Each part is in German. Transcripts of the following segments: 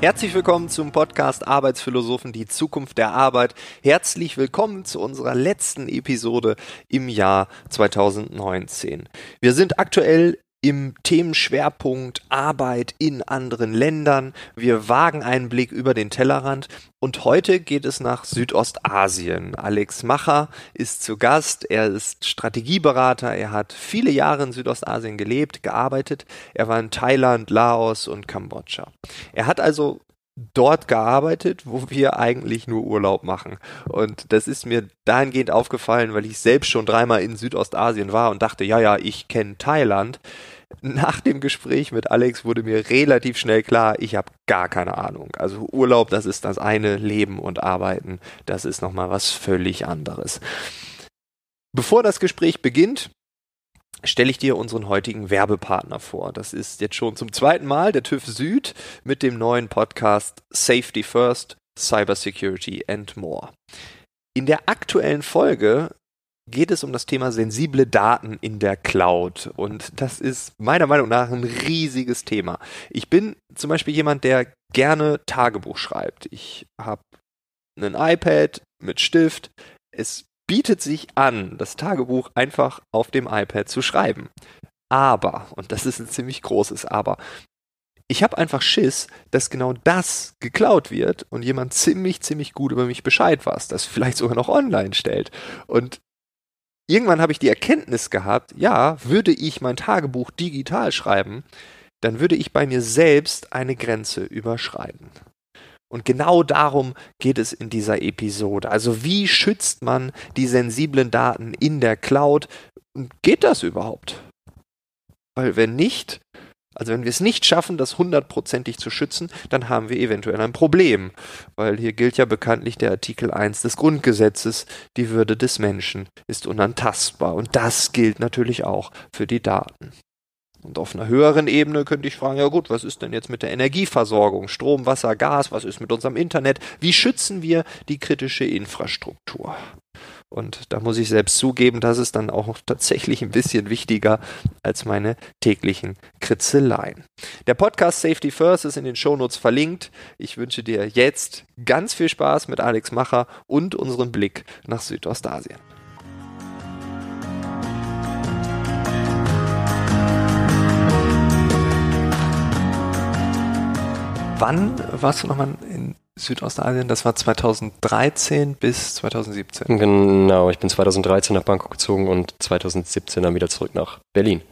Herzlich willkommen zum Podcast Arbeitsphilosophen, die Zukunft der Arbeit. Herzlich willkommen zu unserer letzten Episode im Jahr 2019. Wir sind aktuell im Themenschwerpunkt Arbeit in anderen Ländern. Wir wagen einen Blick über den Tellerrand und heute geht es nach Südostasien. Alex Macher ist zu Gast. Er ist Strategieberater. Er hat viele Jahre in Südostasien gelebt, gearbeitet. Er war in Thailand, Laos und Kambodscha. Er hat also dort gearbeitet, wo wir eigentlich nur Urlaub machen. Und das ist mir dahingehend aufgefallen, weil ich selbst schon dreimal in Südostasien war und dachte, ja, ja, ich kenne Thailand. Nach dem Gespräch mit Alex wurde mir relativ schnell klar, ich habe gar keine Ahnung. Also Urlaub, das ist das eine, Leben und Arbeiten, das ist nochmal was völlig anderes. Bevor das Gespräch beginnt, stelle ich dir unseren heutigen Werbepartner vor. Das ist jetzt schon zum zweiten Mal der TÜV Süd mit dem neuen Podcast Safety First, Cybersecurity and More. In der aktuellen Folge geht es um das Thema sensible Daten in der Cloud. Und das ist meiner Meinung nach ein riesiges Thema. Ich bin zum Beispiel jemand, der gerne Tagebuch schreibt. Ich habe ein iPad mit Stift. Es bietet sich an, das Tagebuch einfach auf dem iPad zu schreiben. Aber, und das ist ein ziemlich großes Aber, ich habe einfach Schiss, dass genau das geklaut wird und jemand ziemlich, ziemlich gut über mich Bescheid weiß, das vielleicht sogar noch online stellt. Und irgendwann habe ich die Erkenntnis gehabt, ja, würde ich mein Tagebuch digital schreiben, dann würde ich bei mir selbst eine Grenze überschreiten. Und genau darum geht es in dieser Episode. Also wie schützt man die sensiblen Daten in der Cloud? Geht das überhaupt? Weil wenn nicht, also wenn wir es nicht schaffen, das hundertprozentig zu schützen, dann haben wir eventuell ein Problem. Weil hier gilt ja bekanntlich der Artikel 1 des Grundgesetzes, die Würde des Menschen ist unantastbar. Und das gilt natürlich auch für die Daten. Und auf einer höheren Ebene könnte ich fragen, ja gut, was ist denn jetzt mit der Energieversorgung? Strom, Wasser, Gas, was ist mit unserem Internet? Wie schützen wir die kritische Infrastruktur? Und da muss ich selbst zugeben, das ist dann auch tatsächlich ein bisschen wichtiger als meine täglichen Kritzeleien. Der Podcast Safety First ist in den Shownotes verlinkt. Ich wünsche dir jetzt ganz viel Spaß mit Alex Macher und unserem Blick nach Südostasien. Wann warst du nochmal Südostasien? Das war 2013 bis 2017. Genau, ich bin 2013 nach Bangkok gezogen und 2017 dann wieder zurück nach Berlin.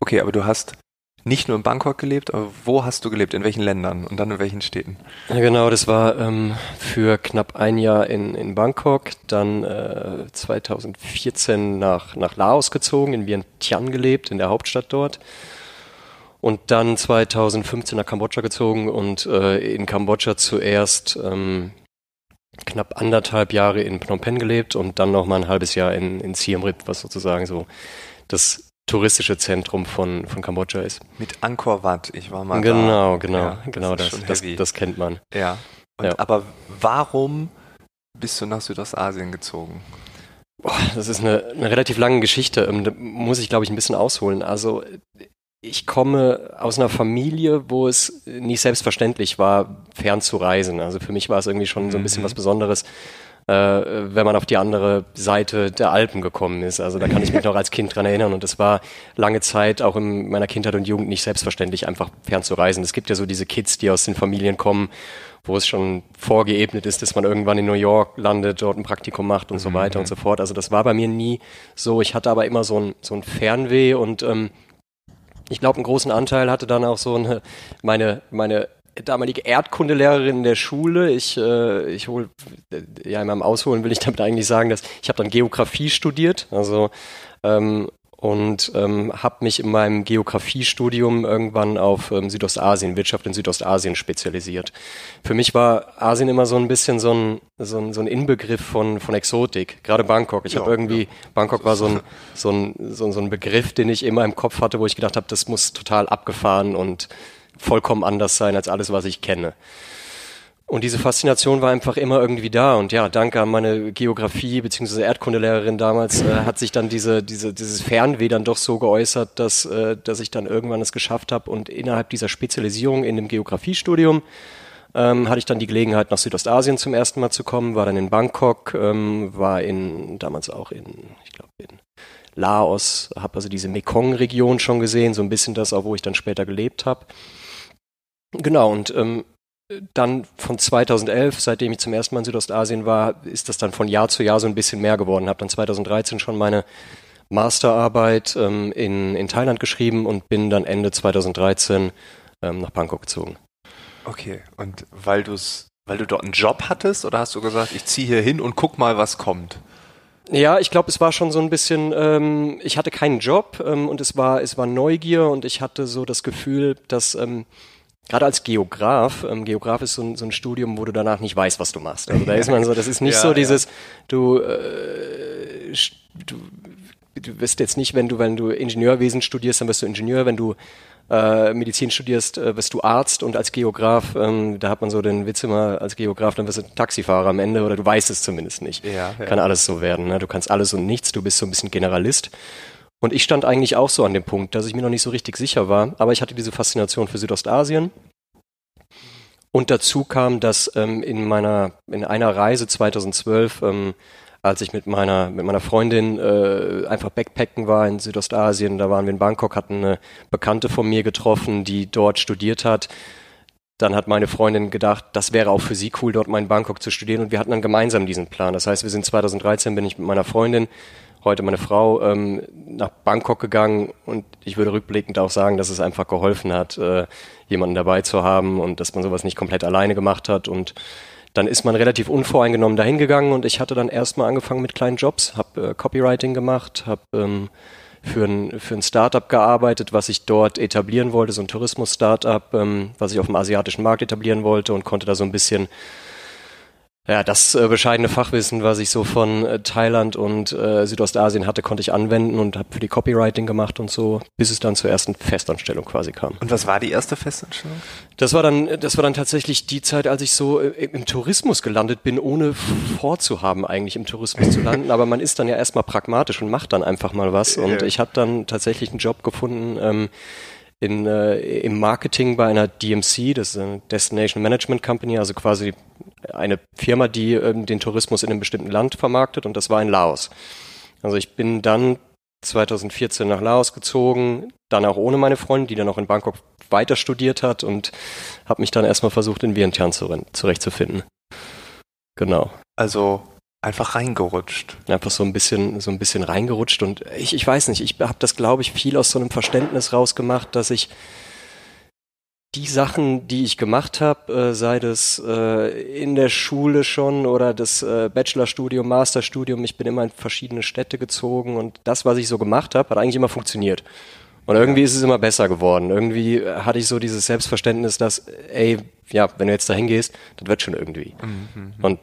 Okay, aber du hast nicht nur in Bangkok gelebt, aber wo hast du gelebt? In welchen Ländern und dann in welchen Städten? Ja, genau, das war ähm, für knapp ein Jahr in, in Bangkok, dann äh, 2014 nach, nach Laos gezogen, in Vientiane gelebt, in der Hauptstadt dort und dann 2015 nach Kambodscha gezogen und äh, in Kambodscha zuerst ähm, knapp anderthalb Jahre in Phnom Penh gelebt und dann noch mal ein halbes Jahr in, in Siem Reap, was sozusagen so das touristische Zentrum von, von Kambodscha ist. Mit Angkor Wat, ich war mal genau, da. Genau, ja, genau, das, das, das, das, kennt man. Ja. Und, ja. Aber warum bist du nach Südostasien gezogen? Boah, das ist eine, eine relativ lange Geschichte. Ähm, da muss ich, glaube ich, ein bisschen ausholen. Also ich komme aus einer Familie, wo es nicht selbstverständlich war, fern zu reisen. Also für mich war es irgendwie schon so ein bisschen mhm. was Besonderes, äh, wenn man auf die andere Seite der Alpen gekommen ist. Also da kann ich mich noch als Kind dran erinnern. Und es war lange Zeit auch in meiner Kindheit und Jugend nicht selbstverständlich, einfach fern zu reisen. Es gibt ja so diese Kids, die aus den Familien kommen, wo es schon vorgeebnet ist, dass man irgendwann in New York landet, dort ein Praktikum macht und so mhm. weiter und so fort. Also das war bei mir nie so. Ich hatte aber immer so ein, so ein Fernweh und ähm, ich glaube, einen großen Anteil hatte dann auch so eine, meine, meine damalige Erdkundelehrerin in der Schule. Ich, äh, ich hol, ja, in meinem Ausholen will ich damit eigentlich sagen, dass ich habe dann Geografie studiert. Also ähm, und ähm, habe mich in meinem Geografiestudium irgendwann auf ähm, Südostasien, Wirtschaft in Südostasien spezialisiert. Für mich war Asien immer so ein bisschen so ein, so ein, so ein Inbegriff von, von Exotik, gerade Bangkok. Ich ja, habe irgendwie, ja. Bangkok war so ein, so, ein, so, ein, so ein Begriff, den ich immer im Kopf hatte, wo ich gedacht habe, das muss total abgefahren und vollkommen anders sein als alles, was ich kenne. Und diese Faszination war einfach immer irgendwie da. Und ja, danke an meine Geografie bzw. Erdkundelehrerin damals äh, hat sich dann diese, diese, dieses Fernweh dann doch so geäußert, dass, äh, dass ich dann irgendwann es geschafft habe und innerhalb dieser Spezialisierung in dem Geografiestudium ähm, hatte ich dann die Gelegenheit, nach Südostasien zum ersten Mal zu kommen, war dann in Bangkok, ähm, war in damals auch in, ich glaube, in Laos, habe also diese Mekong-Region schon gesehen, so ein bisschen das auch, wo ich dann später gelebt habe. Genau, und ähm, dann von 2011, seitdem ich zum ersten Mal in Südostasien war, ist das dann von Jahr zu Jahr so ein bisschen mehr geworden. Habe dann 2013 schon meine Masterarbeit ähm, in, in Thailand geschrieben und bin dann Ende 2013 ähm, nach Bangkok gezogen. Okay, und weil du weil du dort einen Job hattest oder hast du gesagt, ich ziehe hier hin und guck mal, was kommt? Ja, ich glaube, es war schon so ein bisschen, ähm, ich hatte keinen Job ähm, und es war, es war Neugier und ich hatte so das Gefühl, dass ähm, gerade als Geograf, ähm, Geograf ist so ein, so ein Studium, wo du danach nicht weißt, was du machst. Also da ist man so, das ist nicht ja, so dieses, du, äh, du, du wirst jetzt nicht, wenn du, wenn du Ingenieurwesen studierst, dann wirst du Ingenieur, wenn du äh, Medizin studierst, äh, wirst du Arzt und als Geograf, ähm, da hat man so den Witz immer, als Geograf, dann wirst du Taxifahrer am Ende oder du weißt es zumindest nicht. Ja, ja. Kann alles so werden. Ne? Du kannst alles und nichts, du bist so ein bisschen Generalist. Und ich stand eigentlich auch so an dem Punkt, dass ich mir noch nicht so richtig sicher war, aber ich hatte diese Faszination für Südostasien. Und dazu kam, dass ähm, in meiner, in einer Reise 2012, ähm, als ich mit meiner, mit meiner Freundin äh, einfach Backpacken war in Südostasien, da waren wir in Bangkok, hatten eine Bekannte von mir getroffen, die dort studiert hat. Dann hat meine Freundin gedacht, das wäre auch für sie cool, dort mal in Bangkok zu studieren und wir hatten dann gemeinsam diesen Plan. Das heißt, wir sind 2013, bin ich mit meiner Freundin heute meine Frau ähm, nach Bangkok gegangen und ich würde rückblickend auch sagen, dass es einfach geholfen hat, äh, jemanden dabei zu haben und dass man sowas nicht komplett alleine gemacht hat. Und dann ist man relativ unvoreingenommen dahin gegangen und ich hatte dann erstmal angefangen mit kleinen Jobs, habe äh, Copywriting gemacht, habe ähm, für ein, für ein Startup gearbeitet, was ich dort etablieren wollte, so ein Tourismus-Startup, ähm, was ich auf dem asiatischen Markt etablieren wollte und konnte da so ein bisschen ja, das äh, bescheidene Fachwissen, was ich so von äh, Thailand und äh, Südostasien hatte, konnte ich anwenden und habe für die Copywriting gemacht und so, bis es dann zur ersten Festanstellung quasi kam. Und was war die erste Festanstellung? Das war dann, das war dann tatsächlich die Zeit, als ich so äh, im Tourismus gelandet bin, ohne vorzuhaben, eigentlich im Tourismus zu landen. Aber man ist dann ja erstmal pragmatisch und macht dann einfach mal was. Und ich habe dann tatsächlich einen Job gefunden. Ähm, in, äh, im Marketing bei einer DMC, das ist eine Destination Management Company, also quasi eine Firma, die ähm, den Tourismus in einem bestimmten Land vermarktet und das war in Laos. Also ich bin dann 2014 nach Laos gezogen, dann auch ohne meine Freundin, die dann noch in Bangkok weiter studiert hat und habe mich dann erstmal versucht, in Vientiane zurechtzufinden. Genau. Also einfach reingerutscht. Einfach so ein bisschen, so ein bisschen reingerutscht und ich, ich weiß nicht, ich habe das, glaube ich, viel aus so einem Verständnis rausgemacht, dass ich die Sachen, die ich gemacht habe, äh, sei das äh, in der Schule schon oder das äh, Bachelorstudium, Masterstudium, ich bin immer in verschiedene Städte gezogen und das, was ich so gemacht habe, hat eigentlich immer funktioniert. Und irgendwie ist es immer besser geworden. Irgendwie hatte ich so dieses Selbstverständnis, dass, ey, ja, wenn du jetzt dahin gehst, das wird schon irgendwie. Mhm. mhm. Und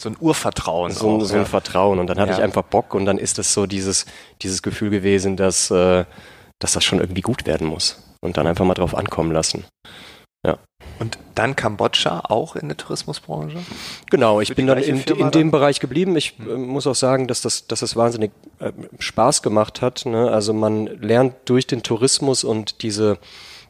so ein Urvertrauen. So, auch, so ein ja. Vertrauen. Und dann hatte ja. ich einfach Bock und dann ist das so dieses, dieses Gefühl gewesen, dass, äh, dass das schon irgendwie gut werden muss. Und dann einfach mal drauf ankommen lassen. Ja. Und dann Kambodscha auch in der Tourismusbranche? Genau, ich bin dann in, in dem Bereich geblieben. Ich äh, muss auch sagen, dass das, dass das wahnsinnig äh, Spaß gemacht hat. Ne? Also man lernt durch den Tourismus und diese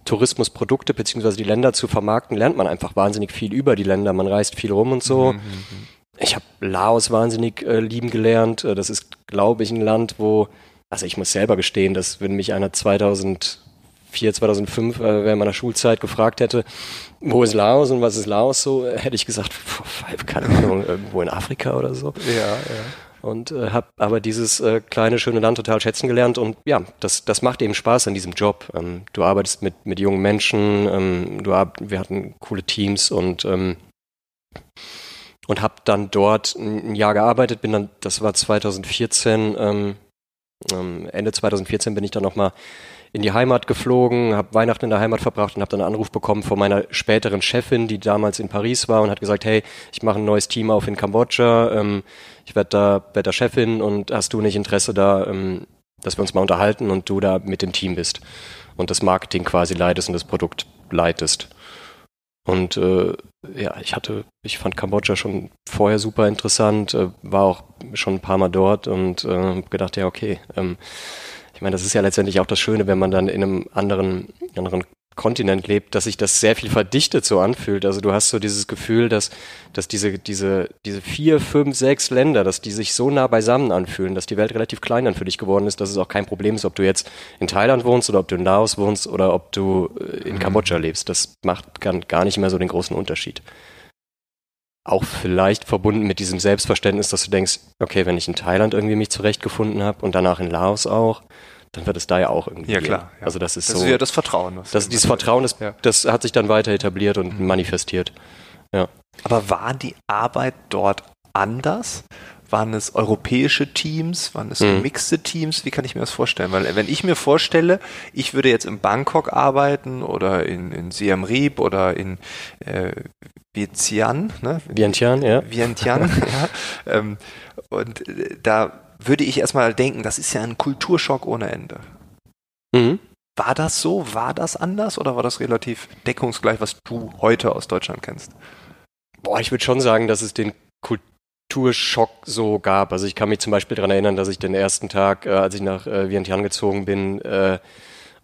Tourismusprodukte beziehungsweise die Länder zu vermarkten, lernt man einfach wahnsinnig viel über die Länder. Man reist viel rum und so. Mhm, mhm, mhm. Ich habe Laos wahnsinnig äh, lieben gelernt. Äh, das ist, glaube ich, ein Land, wo, also ich muss selber gestehen, dass wenn mich einer 2004, 2005 äh, während meiner Schulzeit gefragt hätte, wo ist Laos und was ist Laos so, äh, hätte ich gesagt, keine Ahnung, irgendwo in Afrika oder so. Ja, ja und äh, habe aber dieses äh, kleine schöne Land total schätzen gelernt und ja, das, das macht eben Spaß an diesem Job. Ähm, du arbeitest mit, mit jungen Menschen, ähm, du wir hatten coole Teams und ähm, und habe dann dort ein Jahr gearbeitet, bin dann, das war 2014, ähm, ähm, Ende 2014 bin ich dann nochmal in die Heimat geflogen, habe Weihnachten in der Heimat verbracht und habe dann einen Anruf bekommen von meiner späteren Chefin, die damals in Paris war und hat gesagt, hey, ich mache ein neues Team auf in Kambodscha, ähm, ich werde da, werd da Chefin und hast du nicht Interesse da, ähm, dass wir uns mal unterhalten und du da mit dem Team bist und das Marketing quasi leitest und das Produkt leitest. Und äh, ja, ich hatte, ich fand Kambodscha schon vorher super interessant, äh, war auch schon ein paar Mal dort und äh, gedacht, ja, okay. Ähm, ich meine, das ist ja letztendlich auch das Schöne, wenn man dann in einem anderen, anderen Kontinent lebt, dass sich das sehr viel verdichtet so anfühlt. Also du hast so dieses Gefühl, dass, dass diese, diese, diese vier, fünf, sechs Länder, dass die sich so nah beisammen anfühlen, dass die Welt relativ klein dann für dich geworden ist, dass es auch kein Problem ist, ob du jetzt in Thailand wohnst oder ob du in Laos wohnst oder ob du äh, in mhm. Kambodscha lebst. Das macht gar nicht mehr so den großen Unterschied. Auch vielleicht verbunden mit diesem Selbstverständnis, dass du denkst, okay, wenn ich in Thailand irgendwie mich zurechtgefunden habe und danach in Laos auch, dann wird es da ja auch irgendwie. Ja, klar. Ja. Also das ist das so. ist ja das Vertrauen. Das, dieses Vertrauen, das, ja. das hat sich dann weiter etabliert und mhm. manifestiert. Ja. Aber war die Arbeit dort anders? Waren es europäische Teams? Waren es mhm. gemixte Teams? Wie kann ich mir das vorstellen? Weil wenn ich mir vorstelle, ich würde jetzt in Bangkok arbeiten oder in, in Siem Reap oder in äh, Vientiane, ne? Vientiane, ja. Vientiane, ja. Ähm, und äh, da würde ich erstmal denken, das ist ja ein Kulturschock ohne Ende. Mhm. War das so? War das anders oder war das relativ deckungsgleich, was du heute aus Deutschland kennst? Boah, ich würde schon sagen, dass es den Kulturschock so gab. Also ich kann mich zum Beispiel daran erinnern, dass ich den ersten Tag, äh, als ich nach äh, Vientiane gezogen bin, äh,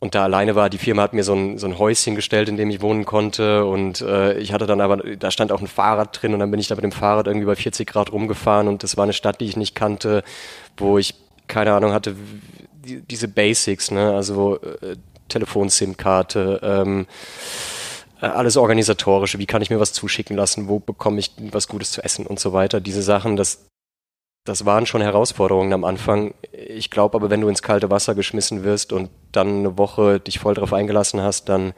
und da alleine war. Die Firma hat mir so ein, so ein Häuschen gestellt, in dem ich wohnen konnte und äh, ich hatte dann aber, da stand auch ein Fahrrad drin und dann bin ich da mit dem Fahrrad irgendwie bei 40 Grad rumgefahren und das war eine Stadt, die ich nicht kannte, wo ich keine Ahnung hatte, die, diese Basics, ne, also äh, Telefon-SIM-Karte, ähm, äh, alles organisatorische, wie kann ich mir was zuschicken lassen, wo bekomme ich was Gutes zu essen und so weiter. Diese Sachen, das, das waren schon Herausforderungen am Anfang. Ich glaube aber, wenn du ins kalte Wasser geschmissen wirst und dann eine Woche dich voll darauf eingelassen hast, dann,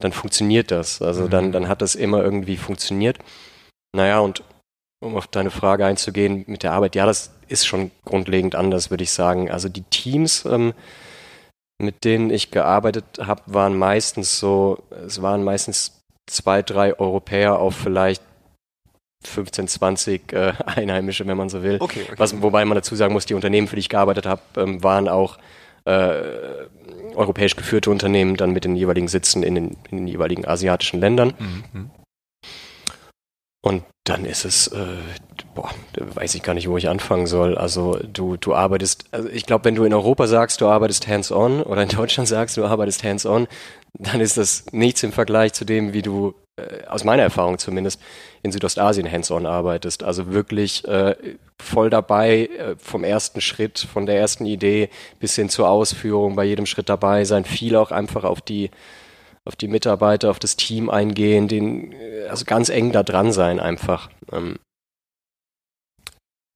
dann funktioniert das. Also mhm. dann, dann hat das immer irgendwie funktioniert. Naja, und um auf deine Frage einzugehen mit der Arbeit, ja, das ist schon grundlegend anders, würde ich sagen. Also die Teams, ähm, mit denen ich gearbeitet habe, waren meistens so, es waren meistens zwei, drei Europäer auf vielleicht 15, 20 äh, Einheimische, wenn man so will. Okay, okay. Was, wobei man dazu sagen muss, die Unternehmen, für die ich gearbeitet habe, ähm, waren auch äh, europäisch geführte Unternehmen, dann mit den jeweiligen Sitzen in den, in den jeweiligen asiatischen Ländern. Mhm. Und dann ist es, äh, boah, weiß ich gar nicht, wo ich anfangen soll. Also du, du arbeitest, also ich glaube, wenn du in Europa sagst, du arbeitest hands-on oder in Deutschland sagst, du arbeitest hands-on, dann ist das nichts im Vergleich zu dem, wie du, aus meiner Erfahrung zumindest, in Südostasien hands-on arbeitest. Also wirklich äh, voll dabei, äh, vom ersten Schritt, von der ersten Idee bis hin zur Ausführung, bei jedem Schritt dabei sein, viel auch einfach auf die auf die Mitarbeiter, auf das Team eingehen, den, äh, also ganz eng da dran sein einfach. Ähm,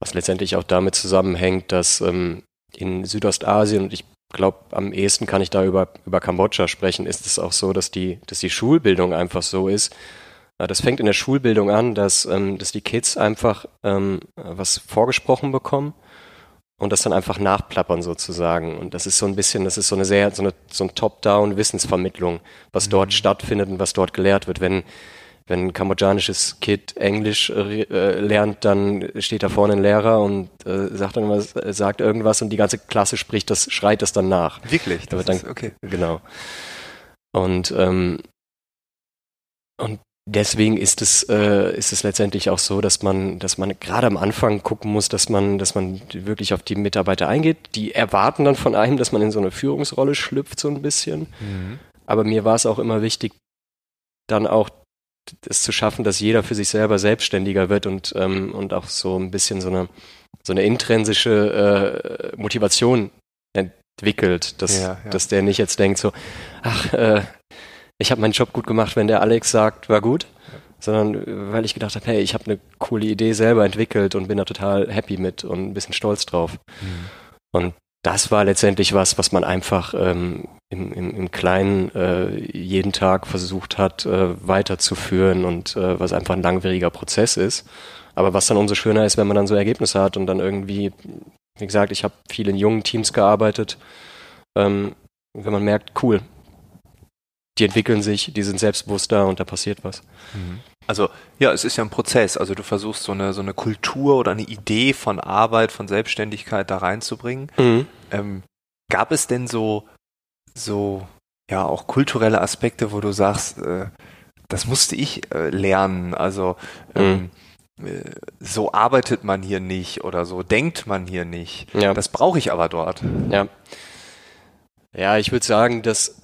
was letztendlich auch damit zusammenhängt, dass ähm, in Südostasien, und ich glaube, am ehesten kann ich da über, über Kambodscha sprechen, ist es auch so, dass die, dass die Schulbildung einfach so ist. Das fängt in der Schulbildung an, dass, ähm, dass die Kids einfach ähm, was vorgesprochen bekommen und das dann einfach nachplappern sozusagen. Und das ist so ein bisschen, das ist so eine sehr, so eine, so ein Top-Down-Wissensvermittlung, was mhm. dort stattfindet und was dort gelehrt wird. Wenn, wenn ein kambodschanisches Kid Englisch äh, lernt, dann steht da vorne ein Lehrer und äh, sagt irgendwas, äh, sagt irgendwas und die ganze Klasse spricht das, schreit das dann nach. Wirklich? Das dann, okay. Genau. Und, ähm, und deswegen ist es, äh, ist es letztendlich auch so, dass man, dass man gerade am Anfang gucken muss, dass man, dass man wirklich auf die Mitarbeiter eingeht. Die erwarten dann von einem, dass man in so eine Führungsrolle schlüpft, so ein bisschen. Mhm. Aber mir war es auch immer wichtig, dann auch es zu schaffen, dass jeder für sich selber selbstständiger wird und, ähm, und auch so ein bisschen so eine, so eine intrinsische äh, Motivation entwickelt, dass, ja, ja. dass der nicht jetzt denkt so, ach, äh, ich habe meinen Job gut gemacht, wenn der Alex sagt, war gut, sondern weil ich gedacht habe, hey, ich habe eine coole Idee selber entwickelt und bin da total happy mit und ein bisschen stolz drauf. Mhm. Und das war letztendlich was, was man einfach ähm, im, im, im Kleinen äh, jeden Tag versucht hat äh, weiterzuführen und äh, was einfach ein langwieriger Prozess ist. Aber was dann umso schöner ist, wenn man dann so Ergebnisse hat und dann irgendwie, wie gesagt, ich habe viel in jungen Teams gearbeitet, ähm, wenn man merkt, cool, die entwickeln sich, die sind selbstbewusster und da passiert was. Mhm. Also ja, es ist ja ein Prozess. Also du versuchst so eine so eine Kultur oder eine Idee von Arbeit, von Selbstständigkeit da reinzubringen. Mhm. Ähm, gab es denn so so ja auch kulturelle Aspekte, wo du sagst, äh, das musste ich äh, lernen. Also ähm, mhm. äh, so arbeitet man hier nicht oder so denkt man hier nicht. Ja. Das brauche ich aber dort. Ja. Ja, ich würde sagen, dass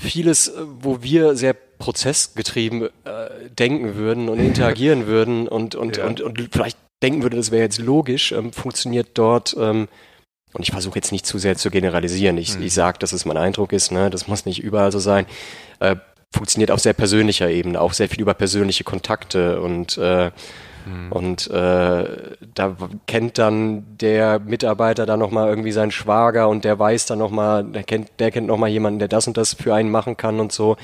vieles, wo wir sehr prozessgetrieben äh, denken würden und interagieren würden und, und, ja. und, und vielleicht denken würde, das wäre jetzt logisch, ähm, funktioniert dort, ähm, und ich versuche jetzt nicht zu sehr zu generalisieren. Ich, mhm. ich sage, dass es mein Eindruck ist, ne? das muss nicht überall so sein. Äh, funktioniert auf sehr persönlicher Ebene, auch sehr viel über persönliche Kontakte und äh, mhm. und äh, da kennt dann der Mitarbeiter dann nochmal irgendwie seinen Schwager und der weiß dann nochmal, der kennt, der kennt nochmal jemanden, der das und das für einen machen kann und so.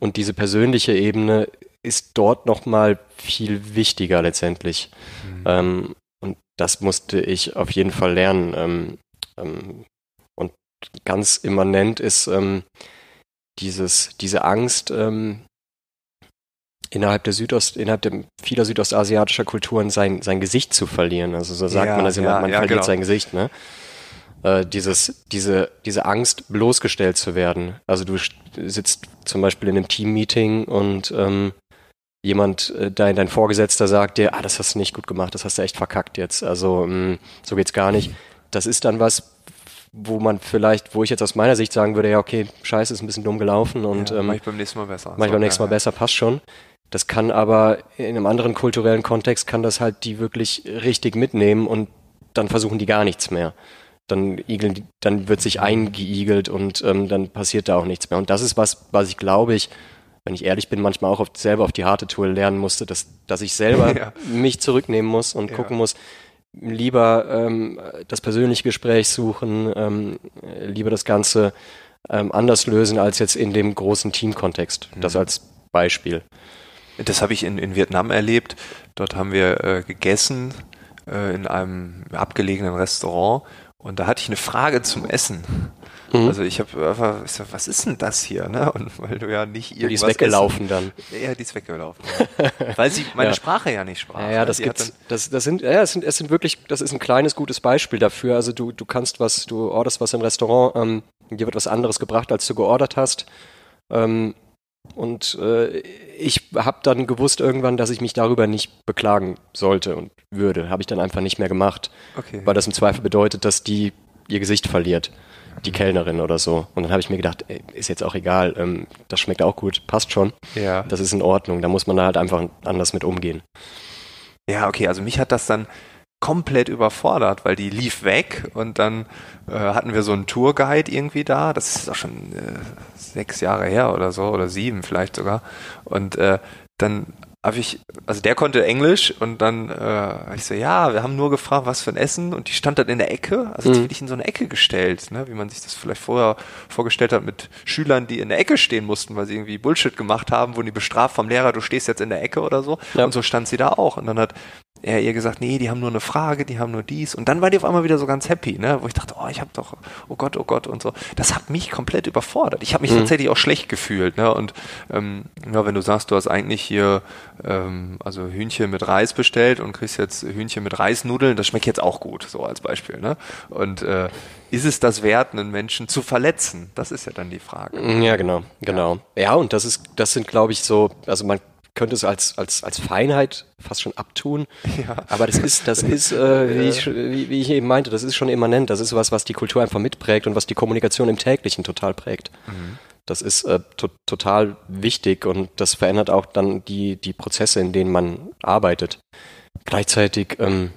Und diese persönliche Ebene ist dort nochmal viel wichtiger letztendlich. Mhm. Ähm, und das musste ich auf jeden Fall lernen. Ähm, ähm, und ganz immanent ist ähm, dieses, diese Angst, ähm, innerhalb der Südost, innerhalb der vieler südostasiatischer Kulturen sein, sein Gesicht zu verlieren. Also so sagt ja, man das immer, ja, man ja, verliert genau. sein Gesicht, ne? Äh, dieses, diese, diese Angst, bloßgestellt zu werden. Also du sitzt zum Beispiel in einem Team-Meeting und ähm, jemand, äh, dein, dein Vorgesetzter sagt dir, ah, das hast du nicht gut gemacht, das hast du echt verkackt jetzt. Also mh, mm, so geht's gar nicht. Das ist dann was, wo man vielleicht, wo ich jetzt aus meiner Sicht sagen würde, ja, okay, scheiße, ist ein bisschen dumm gelaufen und ja, ähm, mach ich beim nächsten Mal besser. Mach ich beim nächsten Mal besser, passt schon. Das kann aber in einem anderen kulturellen Kontext kann das halt die wirklich richtig mitnehmen und dann versuchen die gar nichts mehr. Dann igeln dann wird sich eingeigelt und ähm, dann passiert da auch nichts mehr. Und das ist was, was ich glaube ich, wenn ich ehrlich bin, manchmal auch auf, selber auf die harte Tour lernen musste, dass, dass ich selber ja. mich zurücknehmen muss und ja. gucken muss, lieber ähm, das persönliche Gespräch suchen, ähm, lieber das Ganze ähm, anders lösen als jetzt in dem großen Teamkontext. Das mhm. als Beispiel. Das habe ich in, in Vietnam erlebt. Dort haben wir äh, gegessen äh, in einem abgelegenen Restaurant und da hatte ich eine Frage zum Essen. Mhm. Also ich habe einfach, was ist denn das hier? Ne? Und weil du ja nicht irgendwas. Die ist weggelaufen essen. dann. Ja, die ist weggelaufen. Ja. weil sie meine ja. Sprache ja nicht sprach. Ja, ja das gibt's. Das, das sind, ja, es sind, es sind wirklich, das ist ein kleines gutes Beispiel dafür. Also du, du kannst was, du orderst was im Restaurant, ähm, dir wird was anderes gebracht, als du geordert hast. Ähm, und äh, ich habe dann gewusst irgendwann, dass ich mich darüber nicht beklagen sollte und würde. Habe ich dann einfach nicht mehr gemacht. Okay. Weil das im Zweifel bedeutet, dass die ihr Gesicht verliert. Die Kellnerin oder so. Und dann habe ich mir gedacht, ey, ist jetzt auch egal, ähm, das schmeckt auch gut, passt schon. Ja. Das ist in Ordnung. Da muss man da halt einfach anders mit umgehen. Ja, okay, also mich hat das dann komplett überfordert, weil die lief weg und dann äh, hatten wir so einen Tourguide irgendwie da. Das ist auch schon äh, sechs Jahre her oder so oder sieben vielleicht sogar. Und äh, dann habe ich, also der konnte Englisch und dann äh, ich so, ja, wir haben nur gefragt, was für ein Essen und die stand dann in der Ecke, also mhm. wirklich in so eine Ecke gestellt, ne, wie man sich das vielleicht vorher vorgestellt hat mit Schülern, die in der Ecke stehen mussten, weil sie irgendwie Bullshit gemacht haben, wurden die bestraft vom Lehrer, du stehst jetzt in der Ecke oder so ja. und so stand sie da auch und dann hat er ihr gesagt, nee, die haben nur eine Frage, die haben nur dies. Und dann war die auf einmal wieder so ganz happy, ne? wo ich dachte, oh, ich habe doch, oh Gott, oh Gott und so. Das hat mich komplett überfordert. Ich habe mich mhm. tatsächlich auch schlecht gefühlt. Ne? Und ähm, ja, wenn du sagst, du hast eigentlich hier ähm, also Hühnchen mit Reis bestellt und kriegst jetzt Hühnchen mit Reisnudeln, das schmeckt jetzt auch gut, so als Beispiel. Ne? Und äh, ist es das wert, einen Menschen zu verletzen? Das ist ja dann die Frage. Ja, genau, genau. Ja, ja und das ist, das sind, glaube ich, so, also man könnte es als, als, als Feinheit fast schon abtun. Ja. Aber das ist, das ist, äh, wie, ich, wie, wie, ich eben meinte, das ist schon immanent. Das ist was, was die Kultur einfach mitprägt und was die Kommunikation im täglichen total prägt. Mhm. Das ist äh, to total wichtig und das verändert auch dann die, die Prozesse, in denen man arbeitet. Gleichzeitig, ähm,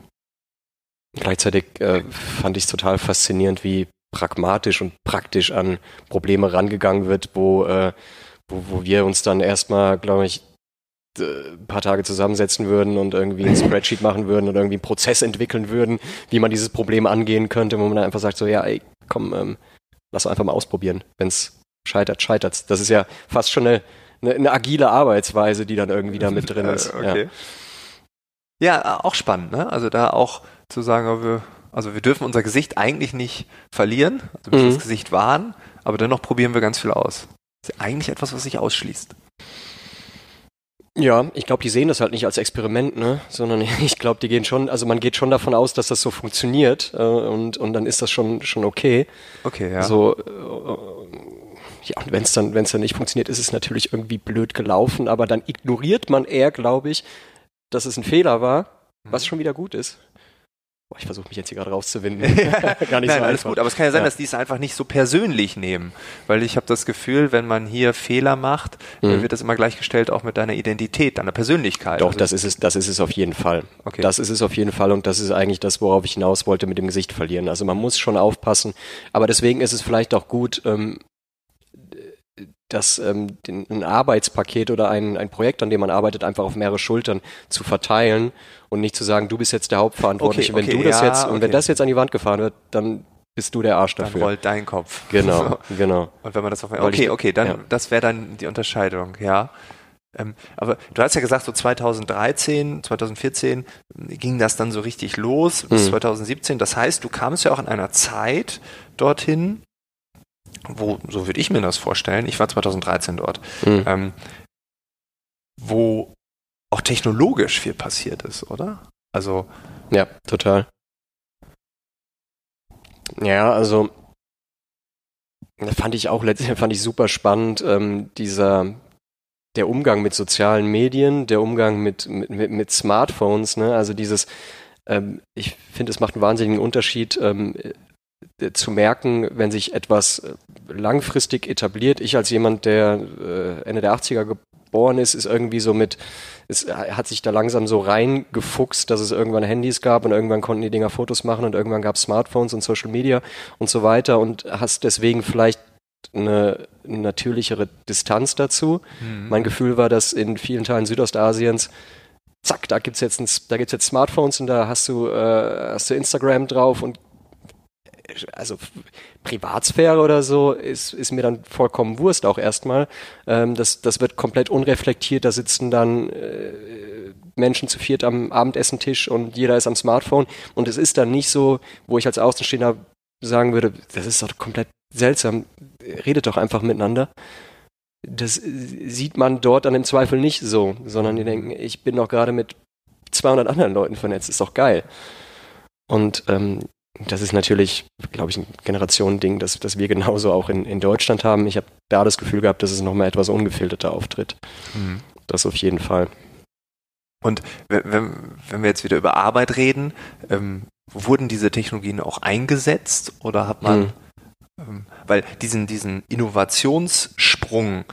gleichzeitig äh, fand ich es total faszinierend, wie pragmatisch und praktisch an Probleme rangegangen wird, wo, äh, wo, wo wir uns dann erstmal, glaube ich, ein paar Tage zusammensetzen würden und irgendwie ein Spreadsheet machen würden oder irgendwie einen Prozess entwickeln würden, wie man dieses Problem angehen könnte, wo man dann einfach sagt, so, ja, ey, komm, ähm, lass einfach mal ausprobieren. Wenn es scheitert, scheitert Das ist ja fast schon eine, eine, eine, agile Arbeitsweise, die dann irgendwie da mit drin ist. okay. Ja. ja, auch spannend, ne? Also da auch zu sagen, wir, also wir dürfen unser Gesicht eigentlich nicht verlieren, also bis mhm. das Gesicht wahren, aber dennoch probieren wir ganz viel aus. Das ist eigentlich etwas, was sich ausschließt. Ja, ich glaube, die sehen das halt nicht als Experiment, ne? Sondern ich glaube, die gehen schon, also man geht schon davon aus, dass das so funktioniert äh, und, und dann ist das schon, schon okay. Okay, ja. So, äh, ja, und wenn es dann, wenn es dann nicht funktioniert, ist es natürlich irgendwie blöd gelaufen, aber dann ignoriert man eher, glaube ich, dass es ein Fehler war, was mhm. schon wieder gut ist. Boah, ich versuche mich jetzt hier gerade rauszuwinden. Gar nicht Nein, so alles gut. Aber es kann ja sein, ja. dass die es einfach nicht so persönlich nehmen. Weil ich habe das Gefühl, wenn man hier Fehler macht, mhm. wird das immer gleichgestellt auch mit deiner Identität, deiner Persönlichkeit. Doch, also das ist es, das ist es auf jeden Fall. Okay. Das ist es auf jeden Fall und das ist eigentlich das, worauf ich hinaus wollte mit dem Gesicht verlieren. Also man muss schon aufpassen. Aber deswegen ist es vielleicht auch gut, ähm, das ähm, den, ein Arbeitspaket oder ein, ein Projekt, an dem man arbeitet, einfach auf mehrere Schultern zu verteilen und nicht zu sagen, du bist jetzt der Hauptverantwortliche. Okay, okay, wenn du das ja, jetzt und okay. wenn das jetzt an die Wand gefahren wird, dann bist du der Arsch dafür. Dann rollt dein Kopf. Genau, genau. Und wenn man das auf okay, okay, dann ja. das wäre dann die Unterscheidung, ja. Ähm, aber du hast ja gesagt, so 2013, 2014 ging das dann so richtig los bis mhm. 2017. Das heißt, du kamst ja auch in einer Zeit dorthin, wo, so würde ich mir das vorstellen, ich war 2013 dort, mhm. ähm, wo auch technologisch viel passiert ist, oder? Also. Ja, total. Ja, also fand ich auch letztendlich fand ich super spannend, ähm, dieser der Umgang mit sozialen Medien, der Umgang mit, mit, mit Smartphones, ne? Also dieses, ähm, ich finde, es macht einen wahnsinnigen Unterschied, ähm, äh, zu merken, wenn sich etwas äh, langfristig etabliert. Ich als jemand, der äh, Ende der 80er geboren ist, ist irgendwie so mit, es hat sich da langsam so reingefuchst, dass es irgendwann Handys gab und irgendwann konnten die Dinger Fotos machen und irgendwann gab es Smartphones und Social Media und so weiter und hast deswegen vielleicht eine natürlichere Distanz dazu. Mhm. Mein Gefühl war, dass in vielen Teilen Südostasiens zack, da gibt's jetzt ein, da gibt's jetzt Smartphones und da hast du äh, hast du Instagram drauf und also Privatsphäre oder so ist, ist mir dann vollkommen Wurst auch erstmal. Ähm, das, das wird komplett unreflektiert. Da sitzen dann äh, Menschen zu viert am Abendessentisch und jeder ist am Smartphone. Und es ist dann nicht so, wo ich als Außenstehender sagen würde, das ist doch komplett seltsam. Redet doch einfach miteinander. Das sieht man dort dann im Zweifel nicht so, sondern die denken, ich bin doch gerade mit 200 anderen Leuten vernetzt, ist doch geil. Und ähm, das ist natürlich, glaube ich, ein Generationending, das, das wir genauso auch in, in Deutschland haben. Ich habe da das Gefühl gehabt, dass es nochmal etwas ungefilterter auftritt. Mhm. Das auf jeden Fall. Und wenn, wenn wir jetzt wieder über Arbeit reden, ähm, wurden diese Technologien auch eingesetzt oder hat man, mhm. ähm, weil diesen, diesen Innovationssprung,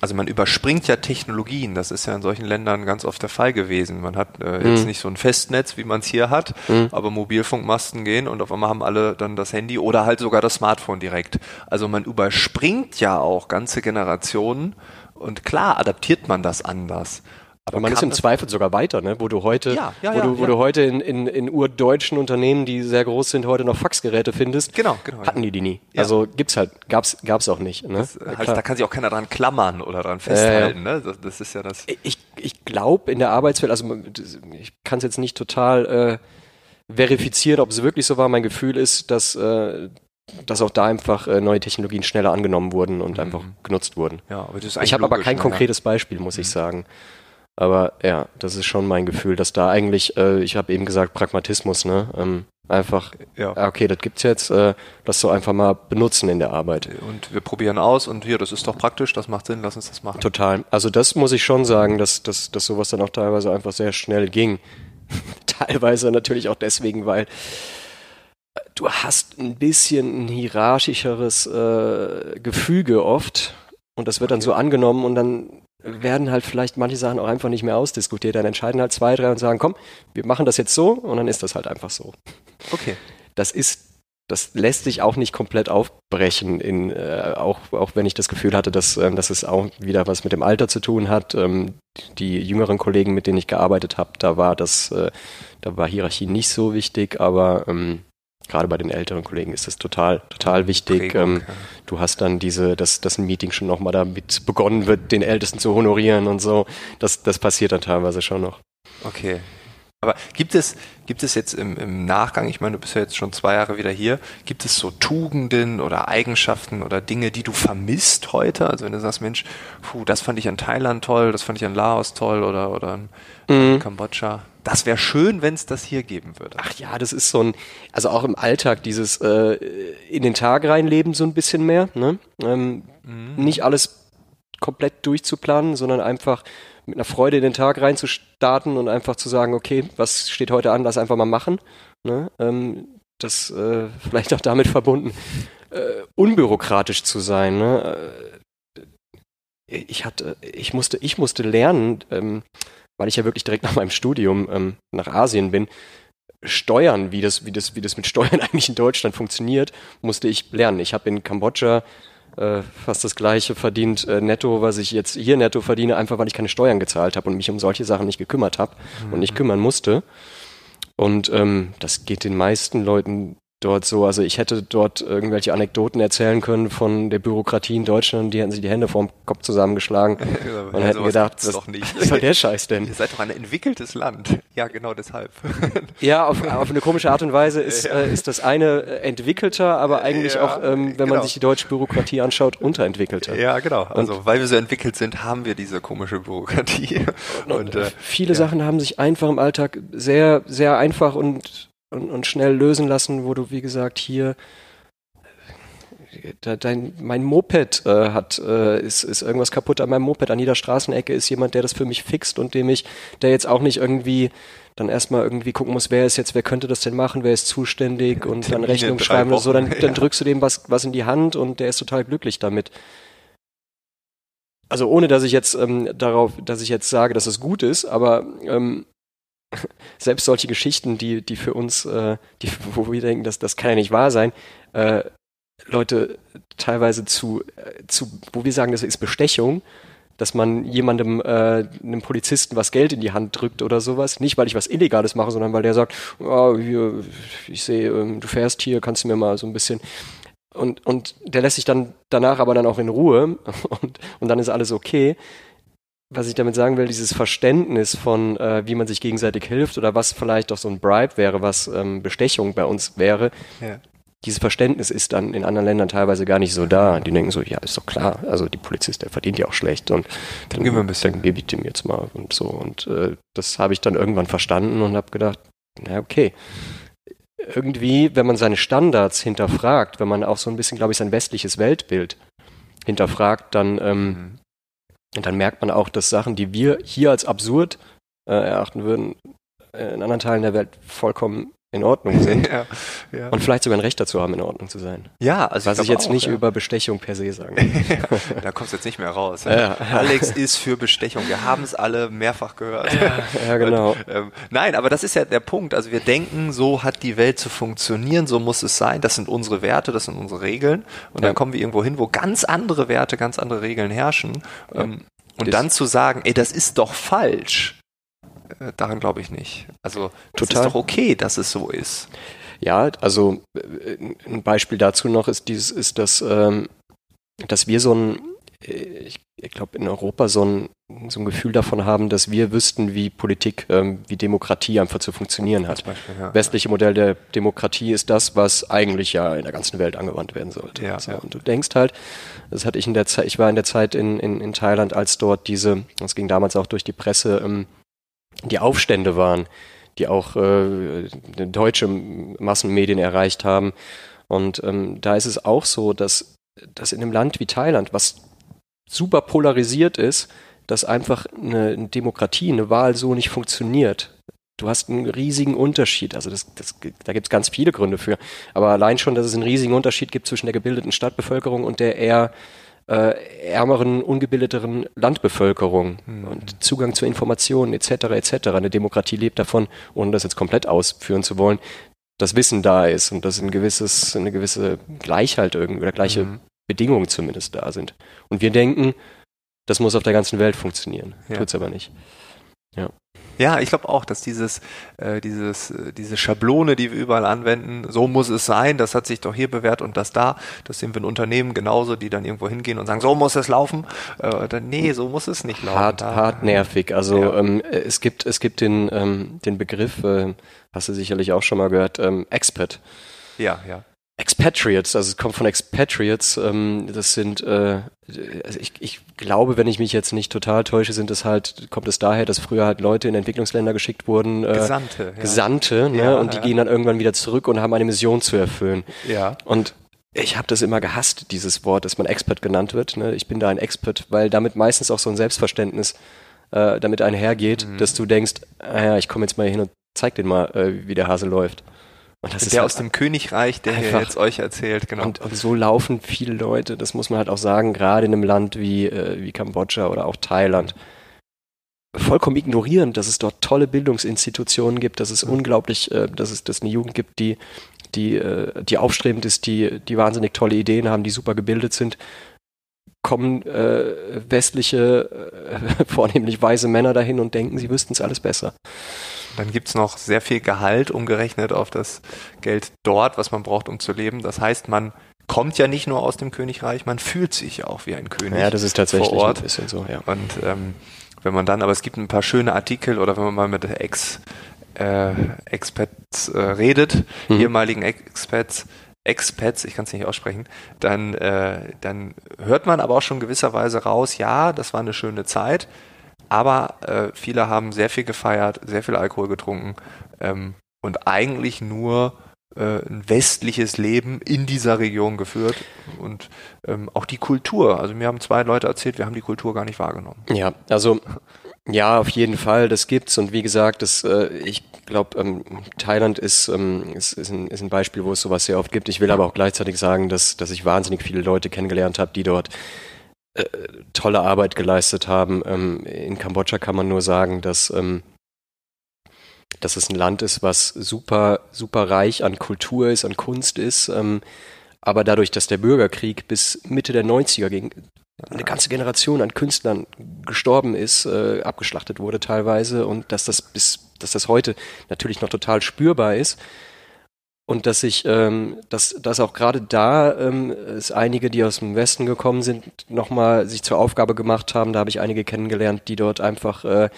also man überspringt ja Technologien, das ist ja in solchen Ländern ganz oft der Fall gewesen. Man hat äh, jetzt mhm. nicht so ein Festnetz, wie man es hier hat, mhm. aber Mobilfunkmasten gehen und auf einmal haben alle dann das Handy oder halt sogar das Smartphone direkt. Also man überspringt ja auch ganze Generationen und klar adaptiert man das anders. Aber man ist im Zweifel sogar weiter, ne? wo du heute, ja, ja, wo, ja, du, wo du heute in, in, in urdeutschen Unternehmen, die sehr groß sind, heute noch Faxgeräte findest. Genau, genau. Hatten die die nie. Also gibt's halt, gab's, gab's auch nicht. Ne? Das, halt, da kann sich auch keiner dran klammern oder dran festhalten. Äh, ne? das, das, ist ja das. Ich, ich glaube in der Arbeitswelt, also ich kann es jetzt nicht total äh, verifizieren, ob es wirklich so war. Mein Gefühl ist, dass äh, dass auch da einfach äh, neue Technologien schneller angenommen wurden und mhm. einfach genutzt wurden. Ja, aber das ist ich habe aber kein ne? konkretes Beispiel, muss mhm. ich sagen. Aber ja, das ist schon mein Gefühl, dass da eigentlich, äh, ich habe eben gesagt, Pragmatismus, ne? Ähm, einfach, ja. okay, das gibt's jetzt, äh, lass so einfach mal benutzen in der Arbeit. Und wir probieren aus und hier, das ist doch praktisch, das macht Sinn, lass uns das machen. Total. Also das muss ich schon sagen, dass, dass, dass sowas dann auch teilweise einfach sehr schnell ging. teilweise natürlich auch deswegen, weil du hast ein bisschen ein hierarchischeres äh, Gefüge oft und das wird dann so angenommen und dann werden halt vielleicht manche Sachen auch einfach nicht mehr ausdiskutiert. Dann entscheiden halt zwei, drei und sagen, komm, wir machen das jetzt so und dann ist das halt einfach so. Okay. Das ist, das lässt sich auch nicht komplett aufbrechen, in, äh, auch, auch wenn ich das Gefühl hatte, dass, äh, dass es auch wieder was mit dem Alter zu tun hat. Ähm, die jüngeren Kollegen, mit denen ich gearbeitet habe, da war das, äh, da war Hierarchie nicht so wichtig, aber ähm, gerade bei den älteren Kollegen ist das total, total wichtig. Prägung, ähm, ja. Du hast dann diese, dass, dass ein Meeting schon nochmal damit begonnen wird, den Ältesten zu honorieren und so. Das, das passiert dann teilweise schon noch. Okay. Aber gibt es, gibt es jetzt im, im Nachgang, ich meine, du bist ja jetzt schon zwei Jahre wieder hier, gibt es so Tugenden oder Eigenschaften oder Dinge, die du vermisst heute? Also wenn du sagst, Mensch, puh, das fand ich an Thailand toll, das fand ich an Laos toll oder, oder in mhm. Kambodscha. Das wäre schön, wenn es das hier geben würde. Ach ja, das ist so ein, also auch im Alltag dieses äh, in den Tag reinleben so ein bisschen mehr. Ne? Ähm, mhm. Nicht alles komplett durchzuplanen, sondern einfach mit einer Freude in den Tag reinzustarten und einfach zu sagen, okay, was steht heute an, lass einfach mal machen ne? ähm, das äh, vielleicht auch damit verbunden, äh, unbürokratisch zu sein. Ne? Äh, ich hatte, ich musste, ich musste lernen, ähm, weil ich ja wirklich direkt nach meinem Studium ähm, nach Asien bin, Steuern, wie das, wie das, wie das mit Steuern eigentlich in Deutschland funktioniert, musste ich lernen. Ich habe in Kambodscha äh, fast das gleiche verdient äh, netto, was ich jetzt hier netto verdiene, einfach weil ich keine Steuern gezahlt habe und mich um solche Sachen nicht gekümmert habe mhm. und nicht kümmern musste. Und ähm, das geht den meisten Leuten dort so. Also ich hätte dort irgendwelche Anekdoten erzählen können von der Bürokratie in Deutschland, die hätten sich die Hände vorm Kopf zusammengeschlagen und ja, hätten gedacht, was, doch nicht. was soll der Scheiß denn? Ihr seid doch ein entwickeltes Land. Ja, genau deshalb. ja, auf, auf eine komische Art und Weise ist, ja. äh, ist das eine entwickelter, aber eigentlich ja, auch, ähm, wenn genau. man sich die deutsche Bürokratie anschaut, unterentwickelter. Ja, genau. Also und, weil wir so entwickelt sind, haben wir diese komische Bürokratie. Und, und äh, viele Sachen haben sich einfach im Alltag sehr, sehr einfach und und, und schnell lösen lassen, wo du, wie gesagt, hier dein, mein Moped äh, hat, äh, ist, ist irgendwas kaputt an meinem Moped. An jeder Straßenecke ist jemand, der das für mich fixt und dem ich, der jetzt auch nicht irgendwie dann erstmal irgendwie gucken muss, wer ist jetzt, wer könnte das denn machen, wer ist zuständig und Termine dann Rechnung schreiben oder so, dann, dann drückst du dem was, was in die Hand und der ist total glücklich damit. Also ohne, dass ich jetzt ähm, darauf, dass ich jetzt sage, dass es gut ist, aber ähm, selbst solche Geschichten, die, die für uns, äh, die, wo wir denken, dass das kann ja nicht wahr sein, äh, Leute teilweise zu, äh, zu, wo wir sagen, das ist Bestechung, dass man jemandem, äh, einem Polizisten was Geld in die Hand drückt oder sowas. Nicht, weil ich was Illegales mache, sondern weil der sagt, oh, hier, ich sehe, ähm, du fährst hier, kannst du mir mal so ein bisschen. Und, und der lässt sich dann danach aber dann auch in Ruhe und, und dann ist alles okay was ich damit sagen will, dieses Verständnis von, äh, wie man sich gegenseitig hilft oder was vielleicht auch so ein Bribe wäre, was ähm, Bestechung bei uns wäre, ja. dieses Verständnis ist dann in anderen Ländern teilweise gar nicht so da. Die denken so, ja, ist doch klar, also die Polizist, der verdient ja auch schlecht und dann, dann, dann gebe ich dem jetzt mal und so. Und äh, das habe ich dann irgendwann verstanden und habe gedacht, na okay. Irgendwie, wenn man seine Standards hinterfragt, wenn man auch so ein bisschen, glaube ich, sein westliches Weltbild hinterfragt, dann ähm, mhm und dann merkt man auch, dass Sachen, die wir hier als absurd äh, erachten würden, äh, in anderen Teilen der Welt vollkommen in Ordnung sind. ja, ja. Und vielleicht sogar ein Recht dazu haben, in Ordnung zu sein. Ja, also Was ich, ich jetzt auch, nicht ja. über Bestechung per se sagen Da kommst du jetzt nicht mehr raus. Alex ist für Bestechung. Wir haben es alle mehrfach gehört. Ja, genau. Und, ähm, nein, aber das ist ja der Punkt. Also wir denken, so hat die Welt zu funktionieren, so muss es sein. Das sind unsere Werte, das sind unsere Regeln. Und dann kommen wir irgendwo hin, wo ganz andere Werte, ganz andere Regeln herrschen. Ähm, und das dann zu sagen, ey, das ist doch falsch daran glaube ich nicht. Also es ist doch okay, dass es so ist. Ja, also äh, ein Beispiel dazu noch ist dieses, ist das, ähm, dass wir so ein, äh, ich, ich glaube in Europa so ein, so ein Gefühl davon haben, dass wir wüssten, wie Politik, ähm, wie Demokratie einfach zu funktionieren hat. Beispiel, ja. Westliche Modell der Demokratie ist das, was eigentlich ja in der ganzen Welt angewandt werden sollte. Ja, so, ja. Und du denkst halt, das hatte ich in der Zeit, ich war in der Zeit in, in, in Thailand, als dort diese, das ging damals auch durch die Presse, ähm, die Aufstände waren, die auch äh, deutsche Massenmedien erreicht haben. Und ähm, da ist es auch so, dass, dass in einem Land wie Thailand, was super polarisiert ist, dass einfach eine, Demokratie, eine Wahl so nicht funktioniert. Du hast einen riesigen Unterschied. Also das, das, da gibt es ganz viele Gründe für. Aber allein schon, dass es einen riesigen Unterschied gibt zwischen der gebildeten Stadtbevölkerung und der eher äh, ärmeren, ungebildeteren Landbevölkerung mhm. und Zugang zu Informationen etc. etc. Eine Demokratie lebt davon, ohne das jetzt komplett ausführen zu wollen, dass Wissen da ist und dass ein gewisses, eine gewisse Gleichheit irgendwie oder gleiche mhm. Bedingungen zumindest da sind. Und wir denken, das muss auf der ganzen Welt funktionieren. Ja. Tut's aber nicht. Ja. Ja, ich glaube auch, dass dieses, äh, dieses, äh, diese Schablone, die wir überall anwenden, so muss es sein, das hat sich doch hier bewährt und das da, das sind wir in Unternehmen genauso, die dann irgendwo hingehen und sagen, so muss es laufen. Äh, dann, nee, so muss es nicht laufen. Hart, hart nervig. Also ja. ähm, es gibt, es gibt den, ähm, den Begriff, äh, hast du sicherlich auch schon mal gehört, ähm, Expat. Ja, ja. Expatriates, also es kommt von Expatriates, ähm, das sind, äh, also ich, ich glaube, wenn ich mich jetzt nicht total täusche, sind es halt, kommt es daher, dass früher halt Leute in Entwicklungsländer geschickt wurden. Äh, Gesandte. Ja. Gesandte, ne? Ja, und die ja. gehen dann irgendwann wieder zurück und haben eine Mission zu erfüllen. Ja. Und ich habe das immer gehasst, dieses Wort, dass man Expert genannt wird. Ne? Ich bin da ein Expert, weil damit meistens auch so ein Selbstverständnis äh, damit einhergeht, mhm. dass du denkst, ah ja, ich komme jetzt mal hin und zeig dir mal, äh, wie der Hase läuft. Und das der ist der halt aus dem Königreich, der hier jetzt euch erzählt, genau. Und, und, so laufen viele Leute, das muss man halt auch sagen, gerade in einem Land wie, äh, wie Kambodscha oder auch Thailand. Vollkommen ignorierend, dass es dort tolle Bildungsinstitutionen gibt, dass es mhm. unglaublich, äh, dass es dass eine Jugend gibt, die, die, äh, die aufstrebend ist, die, die wahnsinnig tolle Ideen haben, die super gebildet sind kommen äh, westliche, äh, vornehmlich weise Männer dahin und denken, sie wüssten es alles besser. Dann gibt es noch sehr viel Gehalt umgerechnet auf das Geld dort, was man braucht, um zu leben. Das heißt, man kommt ja nicht nur aus dem Königreich, man fühlt sich auch wie ein König. Ja, das ist tatsächlich vor Ort. ein bisschen so, ja. Und ähm, wenn man dann, aber es gibt ein paar schöne Artikel oder wenn man mal mit Ex, äh, Expats äh, redet, mhm. ehemaligen Expats, Expats, ich kann es nicht aussprechen, dann, äh, dann hört man aber auch schon gewisserweise raus, ja, das war eine schöne Zeit, aber äh, viele haben sehr viel gefeiert, sehr viel Alkohol getrunken ähm, und eigentlich nur äh, ein westliches Leben in dieser Region geführt und ähm, auch die Kultur. Also mir haben zwei Leute erzählt, wir haben die Kultur gar nicht wahrgenommen. Ja, also ja, auf jeden Fall, das gibt's und wie gesagt, das, äh, ich glaube, ähm, Thailand ist, ähm, ist, ist, ein, ist ein Beispiel, wo es sowas sehr oft gibt. Ich will aber auch gleichzeitig sagen, dass, dass ich wahnsinnig viele Leute kennengelernt habe, die dort äh, tolle Arbeit geleistet haben. Ähm, in Kambodscha kann man nur sagen, dass, ähm, dass es ein Land ist, was super, super reich an Kultur ist, an Kunst ist. Ähm, aber dadurch, dass der Bürgerkrieg bis Mitte der 90er gegen eine ganze Generation an Künstlern gestorben ist, äh, abgeschlachtet wurde teilweise und dass das bis, dass das heute natürlich noch total spürbar ist, und dass ich, ähm, dass, dass auch gerade da ähm, es einige, die aus dem Westen gekommen sind, nochmal sich zur Aufgabe gemacht haben. Da habe ich einige kennengelernt, die dort einfach äh,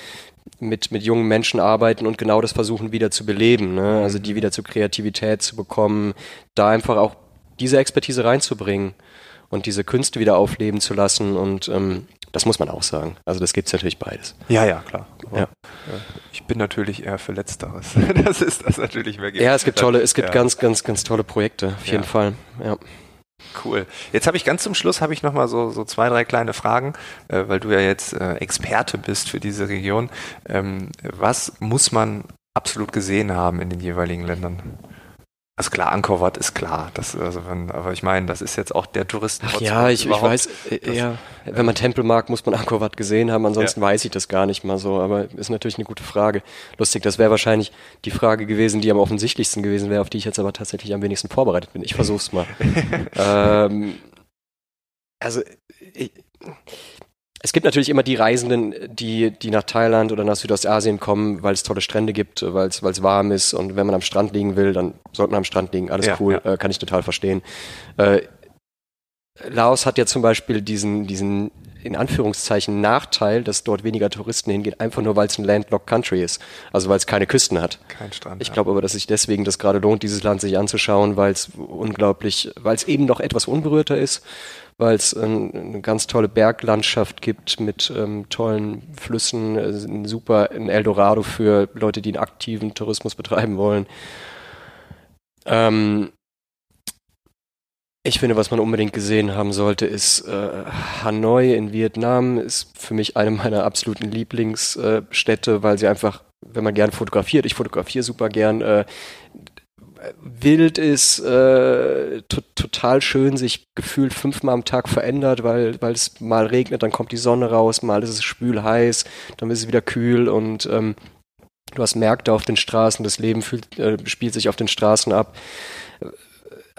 mit, mit jungen Menschen arbeiten und genau das versuchen wieder zu beleben. Ne? Also die wieder zur Kreativität zu bekommen, da einfach auch diese Expertise reinzubringen und diese Künste wieder aufleben zu lassen und ähm, das muss man auch sagen. Also das gibt es natürlich beides. Ja, ja, klar. Ja. Ich bin natürlich eher für Letzteres. das ist das natürlich wirklich. Ja, es gibt tolle, es gibt ja. ganz, ganz, ganz tolle Projekte, auf jeden Fall. Ja. Cool. Jetzt habe ich ganz zum Schluss habe ich noch mal so, so zwei, drei kleine Fragen, äh, weil du ja jetzt äh, Experte bist für diese Region. Ähm, was muss man absolut gesehen haben in den jeweiligen Ländern? Also klar, Angkor Wat ist klar. Das, also wenn, aber ich meine, das ist jetzt auch der Touristen. Ach ja, ich, ich weiß, äh, ja, wenn man Tempel mag, muss man Angkor Wat gesehen haben. Ansonsten ja. weiß ich das gar nicht mal so. Aber ist natürlich eine gute Frage. Lustig, das wäre wahrscheinlich die Frage gewesen, die am offensichtlichsten gewesen wäre, auf die ich jetzt aber tatsächlich am wenigsten vorbereitet bin. Ich versuch's mal. ähm, also ich, es gibt natürlich immer die Reisenden, die, die nach Thailand oder nach Südostasien kommen, weil es tolle Strände gibt, weil es weil es warm ist und wenn man am Strand liegen will, dann sollte man am Strand liegen. Alles ja, cool, ja. Äh, kann ich total verstehen. Äh, Laos hat ja zum Beispiel diesen, diesen in Anführungszeichen Nachteil, dass dort weniger Touristen hingehen, einfach nur weil es ein landlocked Country ist. Also weil es keine Küsten hat. Kein Strand. Ich glaube aber, dass sich deswegen das gerade lohnt, dieses Land sich anzuschauen, weil es unglaublich, weil es eben noch etwas unberührter ist weil es ähm, eine ganz tolle Berglandschaft gibt mit ähm, tollen Flüssen, äh, ein super ein Eldorado für Leute, die einen aktiven Tourismus betreiben wollen. Ähm, ich finde, was man unbedingt gesehen haben sollte, ist äh, Hanoi in Vietnam ist für mich eine meiner absoluten Lieblingsstädte, äh, weil sie einfach, wenn man gern fotografiert, ich fotografiere super gern, äh, wild ist, äh, total schön, sich gefühlt fünfmal am Tag verändert, weil, weil es mal regnet, dann kommt die Sonne raus, mal ist es spül heiß, dann ist es wieder kühl und ähm, du hast Märkte auf den Straßen, das Leben fühlt, äh, spielt sich auf den Straßen ab.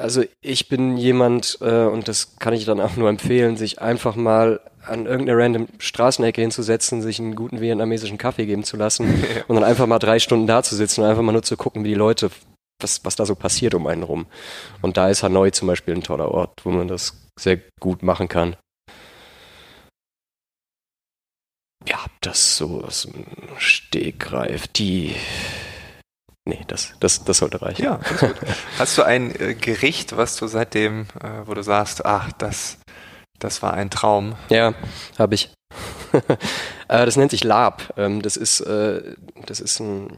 Also ich bin jemand, äh, und das kann ich dann auch nur empfehlen, sich einfach mal an irgendeine random Straßenecke hinzusetzen, sich einen guten vietnamesischen Kaffee geben zu lassen und dann einfach mal drei Stunden da zu sitzen und einfach mal nur zu gucken, wie die Leute was, was da so passiert um einen rum. Und da ist Hanoi zum Beispiel ein toller Ort, wo man das sehr gut machen kann. Ja, das so aus dem Stegreif, die. Nee, das, das, das sollte reichen. Ja, das gut. Hast du ein äh, Gericht, was du seitdem, äh, wo du sagst, ach, das, das war ein Traum? Ja, habe ich. äh, das nennt sich Lab. Ähm, das ist, äh, das ist ein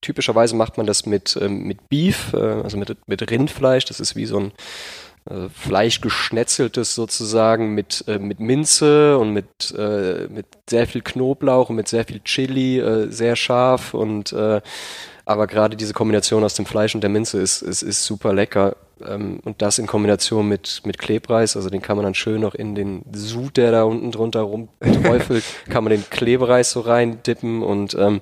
typischerweise macht man das mit, ähm, mit Beef, äh, also mit, mit Rindfleisch. Das ist wie so ein äh, Fleisch geschnetzeltes sozusagen mit, äh, mit Minze und mit, äh, mit sehr viel Knoblauch und mit sehr viel Chili, äh, sehr scharf und äh, aber gerade diese Kombination aus dem Fleisch und der Minze ist, ist, ist super lecker. Ähm, und das in Kombination mit, mit Klebreis, also den kann man dann schön noch in den Sud, der da unten drunter rumträufelt, kann man den Klebreis so rein dippen und ähm,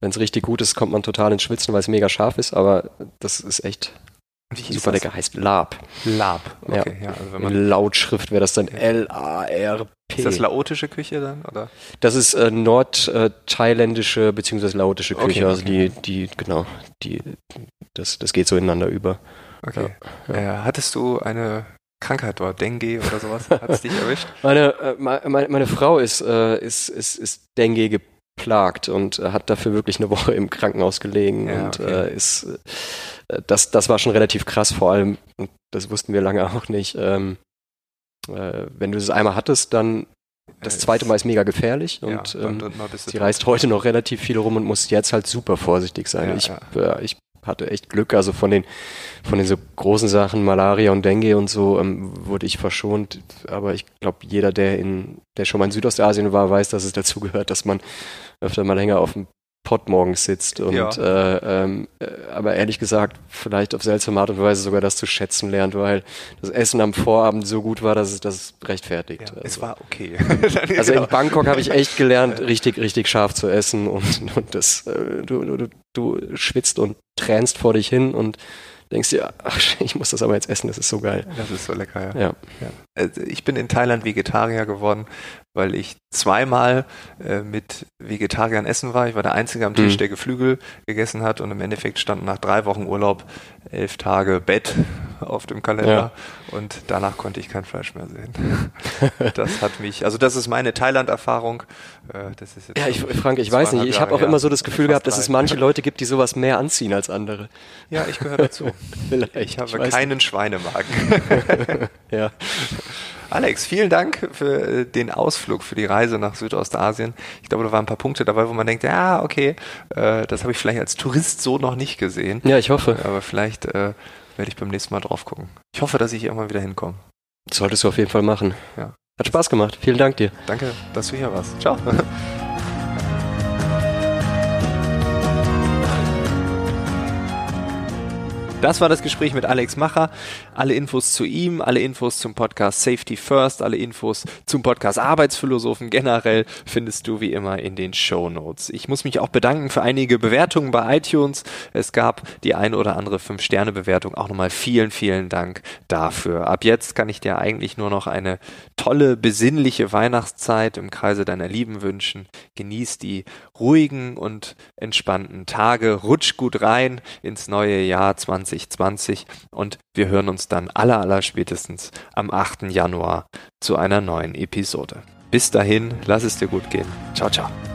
wenn es richtig gut ist, kommt man total ins Schwitzen, weil es mega scharf ist, aber das ist echt super lecker. Heißt Lab. Lab, okay. Ja. ja also in Lautschrift wäre das dann L-A-R-P. Ist das laotische Küche dann? Oder? Das ist äh, nordthailändische äh, bzw. laotische Küche. Okay, also die, die, genau, die, das, das geht so ineinander über. Okay. Ja, ja. Äh, hattest du eine Krankheit dort, Dengue oder sowas? Hat es dich erwischt? Meine, äh, meine, meine Frau ist, äh, ist, ist, ist Dengue geplagt und äh, hat dafür wirklich eine Woche im Krankenhaus gelegen ja, und okay. äh, ist äh, das, das war schon relativ krass, vor allem, das wussten wir lange auch nicht, ähm, äh, wenn du das einmal hattest, dann das zweite Mal ist mega gefährlich und, ja, ähm, sie reist heute noch relativ viel rum und muss jetzt halt super vorsichtig sein. Ja, ich, ja. Äh, ich hatte echt Glück. Also von den, von den so großen Sachen, Malaria und Dengue und so, ähm, wurde ich verschont. Aber ich glaube, jeder, der in, der schon mal in Südostasien war, weiß, dass es dazu gehört, dass man öfter mal länger auf dem Pott morgens sitzt und ja. äh, ähm, äh, aber ehrlich gesagt vielleicht auf seltsame Art und Weise sogar das zu schätzen lernt, weil das Essen am Vorabend so gut war, dass es das rechtfertigt. Ja, also, es war okay. also in Bangkok habe ich echt gelernt, richtig, richtig scharf zu essen und, und das, äh, du, du, du schwitzt und tränst vor dich hin und denkst dir, ach, ich muss das aber jetzt essen, das ist so geil. Das ist so lecker, ja. ja. ja. Also ich bin in Thailand Vegetarier geworden, weil ich zweimal äh, mit Vegetariern essen war. Ich war der Einzige am Tisch, mhm. der Geflügel gegessen hat und im Endeffekt standen nach drei Wochen Urlaub elf Tage Bett auf dem Kalender ja. und danach konnte ich kein Fleisch mehr sehen. das hat mich, also das ist meine Thailand-Erfahrung. Äh, ja, ich, Frank, ich weiß nicht, ich habe auch immer so das Gefühl gehabt, dass es manche Leute gibt, die sowas mehr anziehen als andere. Ja, ich gehöre dazu. ich habe ich keinen Schweinemagen. ja. Alex, vielen Dank für äh, den Ausflug, für die Reise nach Südostasien. Ich glaube, da waren ein paar Punkte dabei, wo man denkt, ja, okay, äh, das habe ich vielleicht als Tourist so noch nicht gesehen. Ja, ich hoffe. Aber vielleicht werde ich beim nächsten Mal drauf gucken. Ich hoffe, dass ich irgendwann wieder hinkomme. Das solltest du auf jeden Fall machen. Ja. Hat Spaß gemacht. Vielen Dank dir. Danke, dass du hier warst. Ciao. Das war das Gespräch mit Alex Macher. Alle Infos zu ihm, alle Infos zum Podcast Safety First, alle Infos zum Podcast Arbeitsphilosophen generell findest du wie immer in den Show Notes. Ich muss mich auch bedanken für einige Bewertungen bei iTunes. Es gab die ein oder andere 5-Sterne-Bewertung. Auch nochmal vielen, vielen Dank dafür. Ab jetzt kann ich dir eigentlich nur noch eine tolle, besinnliche Weihnachtszeit im Kreise deiner Lieben wünschen. Genieß die ruhigen und entspannten Tage. Rutsch gut rein ins neue Jahr 20 2020 und wir hören uns dann aller, aller spätestens am 8. Januar zu einer neuen Episode. Bis dahin, lass es dir gut gehen. Ciao, ciao.